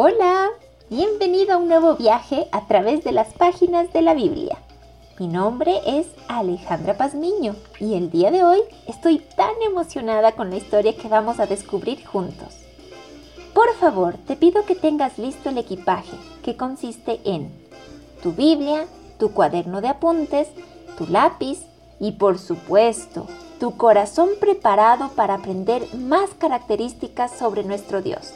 Hola, bienvenido a un nuevo viaje a través de las páginas de la Biblia. Mi nombre es Alejandra Pazmiño y el día de hoy estoy tan emocionada con la historia que vamos a descubrir juntos. Por favor, te pido que tengas listo el equipaje, que consiste en tu Biblia, tu cuaderno de apuntes, tu lápiz y por supuesto, tu corazón preparado para aprender más características sobre nuestro Dios.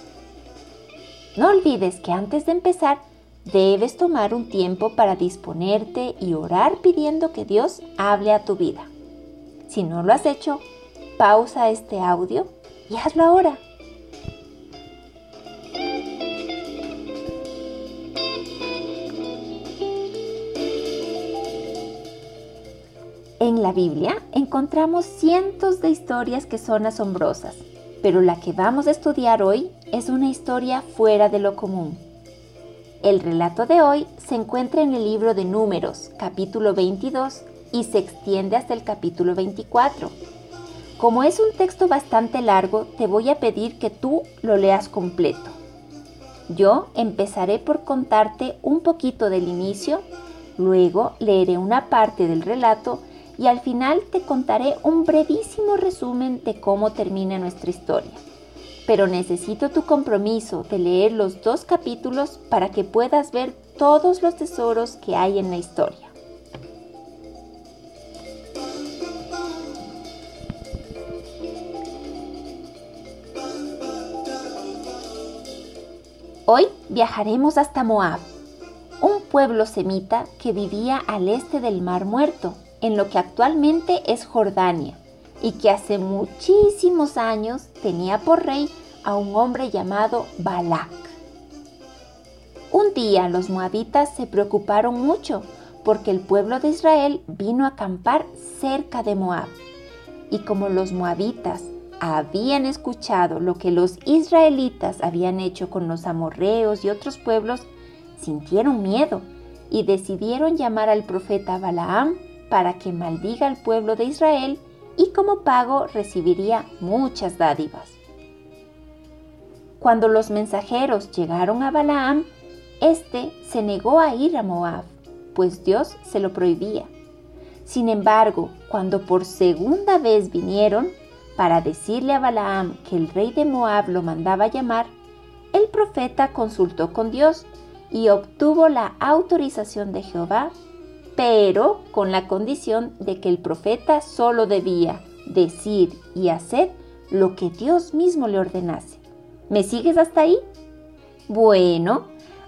No olvides que antes de empezar debes tomar un tiempo para disponerte y orar pidiendo que Dios hable a tu vida. Si no lo has hecho, pausa este audio y hazlo ahora. En la Biblia encontramos cientos de historias que son asombrosas pero la que vamos a estudiar hoy es una historia fuera de lo común. El relato de hoy se encuentra en el libro de Números, capítulo 22, y se extiende hasta el capítulo 24. Como es un texto bastante largo, te voy a pedir que tú lo leas completo. Yo empezaré por contarte un poquito del inicio, luego leeré una parte del relato y al final te contaré un brevísimo resumen de cómo termina nuestra historia. Pero necesito tu compromiso de leer los dos capítulos para que puedas ver todos los tesoros que hay en la historia. Hoy viajaremos hasta Moab, un pueblo semita que vivía al este del Mar Muerto, en lo que actualmente es Jordania y que hace muchísimos años tenía por rey a un hombre llamado Balak. Un día los moabitas se preocuparon mucho porque el pueblo de Israel vino a acampar cerca de Moab. Y como los moabitas habían escuchado lo que los israelitas habían hecho con los amorreos y otros pueblos, sintieron miedo y decidieron llamar al profeta Balaam para que maldiga al pueblo de Israel y como pago recibiría muchas dádivas. Cuando los mensajeros llegaron a Balaam, éste se negó a ir a Moab, pues Dios se lo prohibía. Sin embargo, cuando por segunda vez vinieron para decirle a Balaam que el rey de Moab lo mandaba llamar, el profeta consultó con Dios y obtuvo la autorización de Jehová pero con la condición de que el profeta solo debía decir y hacer lo que Dios mismo le ordenase. ¿Me sigues hasta ahí? Bueno,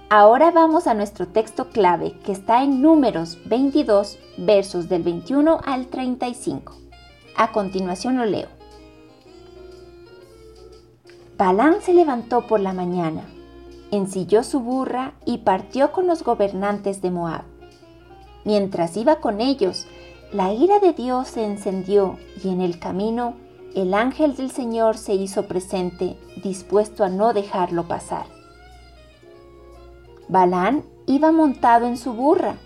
ahora vamos a nuestro texto clave que está en números 22, versos del 21 al 35. A continuación lo leo. Balán se levantó por la mañana, ensilló su burra y partió con los gobernantes de Moab Mientras iba con ellos, la ira de Dios se encendió y en el camino el ángel del Señor se hizo presente, dispuesto a no dejarlo pasar. Balán iba montado en su burra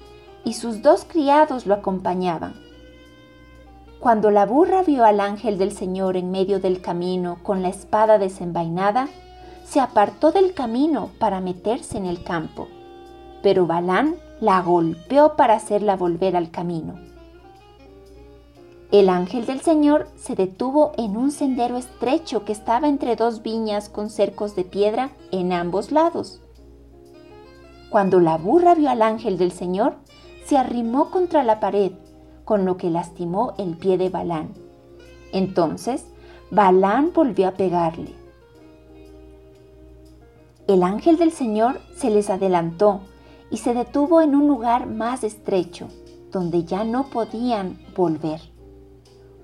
y sus dos criados lo acompañaban. Cuando la burra vio al ángel del Señor en medio del camino con la espada desenvainada, se apartó del camino para meterse en el campo. Pero Balán la golpeó para hacerla volver al camino. El ángel del Señor se detuvo en un sendero estrecho que estaba entre dos viñas con cercos de piedra en ambos lados. Cuando la burra vio al ángel del Señor, se arrimó contra la pared, con lo que lastimó el pie de Balán. Entonces, Balán volvió a pegarle. El ángel del Señor se les adelantó y se detuvo en un lugar más estrecho, donde ya no podían volver.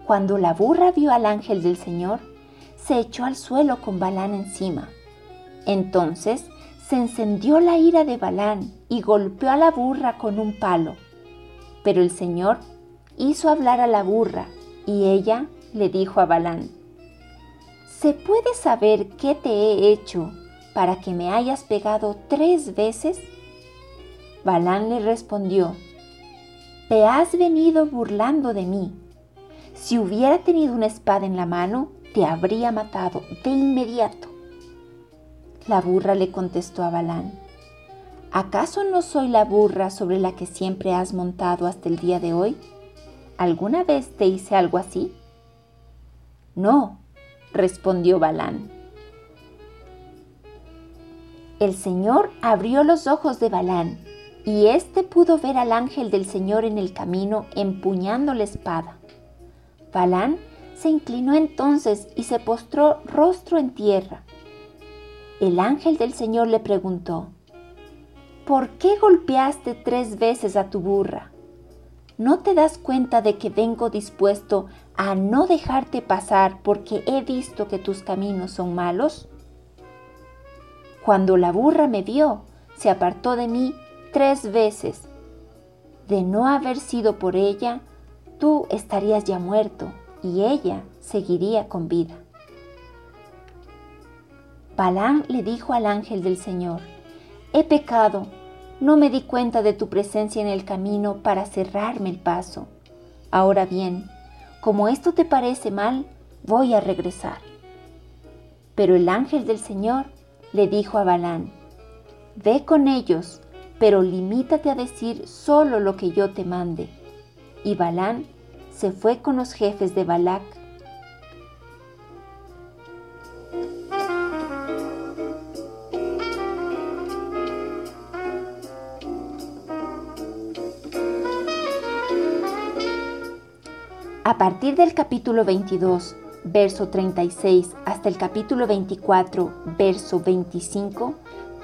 Cuando la burra vio al ángel del Señor, se echó al suelo con Balán encima. Entonces se encendió la ira de Balán y golpeó a la burra con un palo. Pero el Señor hizo hablar a la burra y ella le dijo a Balán, ¿se puede saber qué te he hecho para que me hayas pegado tres veces? Balán le respondió, Te has venido burlando de mí. Si hubiera tenido una espada en la mano, te habría matado de inmediato. La burra le contestó a Balán. ¿Acaso no soy la burra sobre la que siempre has montado hasta el día de hoy? ¿Alguna vez te hice algo así? No, respondió Balán. El Señor abrió los ojos de Balán, y éste pudo ver al ángel del Señor en el camino empuñando la espada. Balán se inclinó entonces y se postró rostro en tierra. El ángel del Señor le preguntó, ¿por qué golpeaste tres veces a tu burra? ¿No te das cuenta de que vengo dispuesto a no dejarte pasar porque he visto que tus caminos son malos? Cuando la burra me vio, se apartó de mí tres veces. De no haber sido por ella, tú estarías ya muerto y ella seguiría con vida. Balán le dijo al ángel del Señor, he pecado, no me di cuenta de tu presencia en el camino para cerrarme el paso. Ahora bien, como esto te parece mal, voy a regresar. Pero el ángel del Señor le dijo a Balán, ve con ellos, pero limítate a decir solo lo que yo te mande. Y Balán se fue con los jefes de Balac A partir del capítulo 22, verso 36, hasta el capítulo 24, verso 25,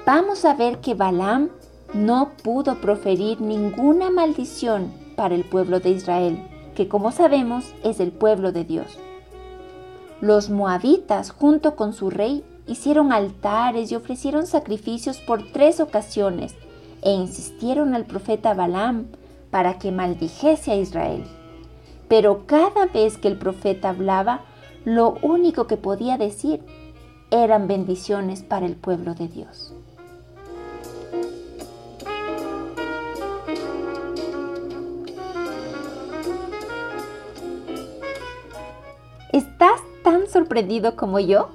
vamos a ver que Balaam no pudo proferir ninguna maldición para el pueblo de Israel, que como sabemos es el pueblo de Dios. Los moabitas, junto con su rey, hicieron altares y ofrecieron sacrificios por tres ocasiones e insistieron al profeta Balaam para que maldijese a Israel. Pero cada vez que el profeta hablaba, lo único que podía decir eran bendiciones para el pueblo de Dios. Como yo?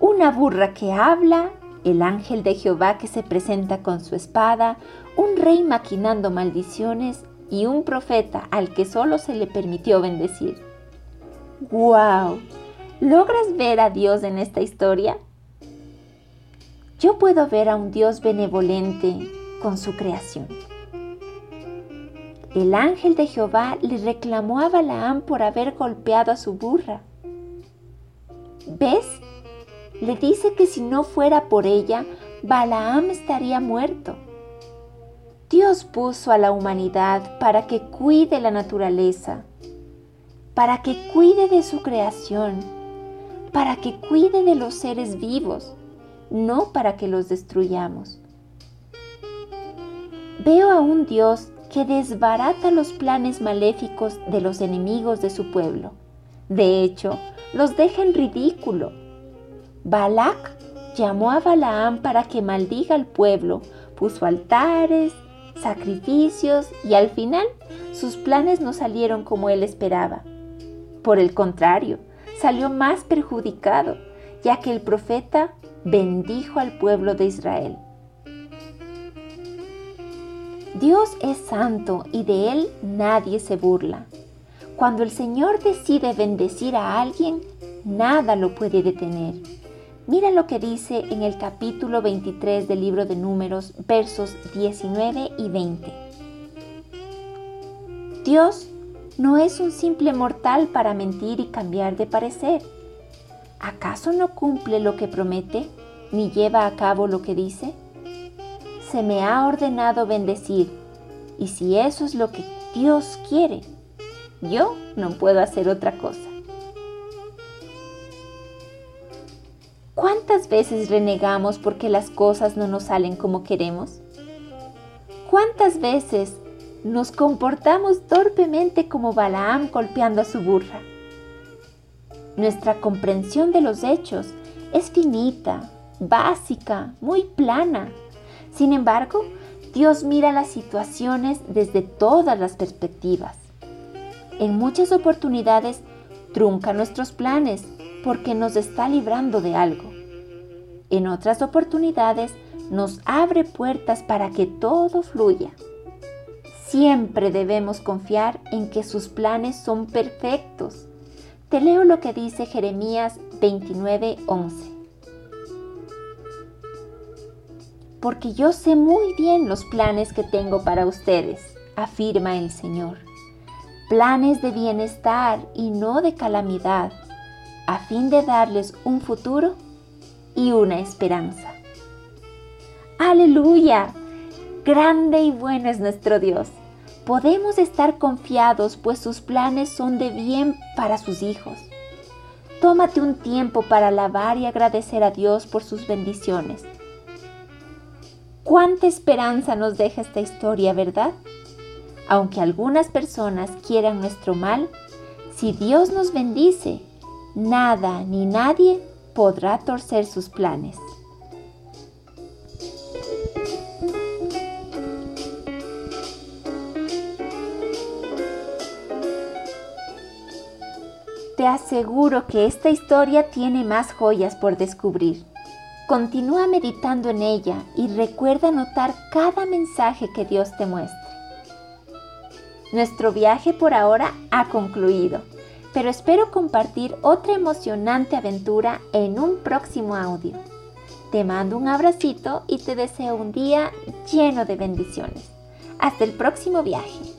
Una burra que habla, el ángel de Jehová que se presenta con su espada, un rey maquinando maldiciones y un profeta al que solo se le permitió bendecir. ¡Wow! ¿Logras ver a Dios en esta historia? Yo puedo ver a un Dios benevolente con su creación. El ángel de Jehová le reclamó a Balaam por haber golpeado a su burra. ¿Ves? Le dice que si no fuera por ella, Balaam estaría muerto. Dios puso a la humanidad para que cuide la naturaleza, para que cuide de su creación, para que cuide de los seres vivos, no para que los destruyamos. Veo a un Dios que desbarata los planes maléficos de los enemigos de su pueblo. De hecho, los deja en ridículo. Balak llamó a Balaam para que maldiga al pueblo, puso altares, sacrificios y al final sus planes no salieron como él esperaba. Por el contrario, salió más perjudicado, ya que el profeta bendijo al pueblo de Israel. Dios es santo y de él nadie se burla. Cuando el Señor decide bendecir a alguien, nada lo puede detener. Mira lo que dice en el capítulo 23 del libro de Números, versos 19 y 20. Dios no es un simple mortal para mentir y cambiar de parecer. ¿Acaso no cumple lo que promete ni lleva a cabo lo que dice? Se me ha ordenado bendecir y si eso es lo que Dios quiere, yo no puedo hacer otra cosa. ¿Cuántas veces renegamos porque las cosas no nos salen como queremos? ¿Cuántas veces nos comportamos torpemente como Balaam golpeando a su burra? Nuestra comprensión de los hechos es finita, básica, muy plana. Sin embargo, Dios mira las situaciones desde todas las perspectivas. En muchas oportunidades trunca nuestros planes porque nos está librando de algo. En otras oportunidades nos abre puertas para que todo fluya. Siempre debemos confiar en que sus planes son perfectos. Te leo lo que dice Jeremías 29:11. Porque yo sé muy bien los planes que tengo para ustedes, afirma el Señor. Planes de bienestar y no de calamidad, a fin de darles un futuro y una esperanza. Aleluya. Grande y bueno es nuestro Dios. Podemos estar confiados pues sus planes son de bien para sus hijos. Tómate un tiempo para alabar y agradecer a Dios por sus bendiciones. Cuánta esperanza nos deja esta historia, ¿verdad? Aunque algunas personas quieran nuestro mal, si Dios nos bendice, nada ni nadie podrá torcer sus planes. Te aseguro que esta historia tiene más joyas por descubrir. Continúa meditando en ella y recuerda notar cada mensaje que Dios te muestre. Nuestro viaje por ahora ha concluido, pero espero compartir otra emocionante aventura en un próximo audio. Te mando un abracito y te deseo un día lleno de bendiciones. Hasta el próximo viaje.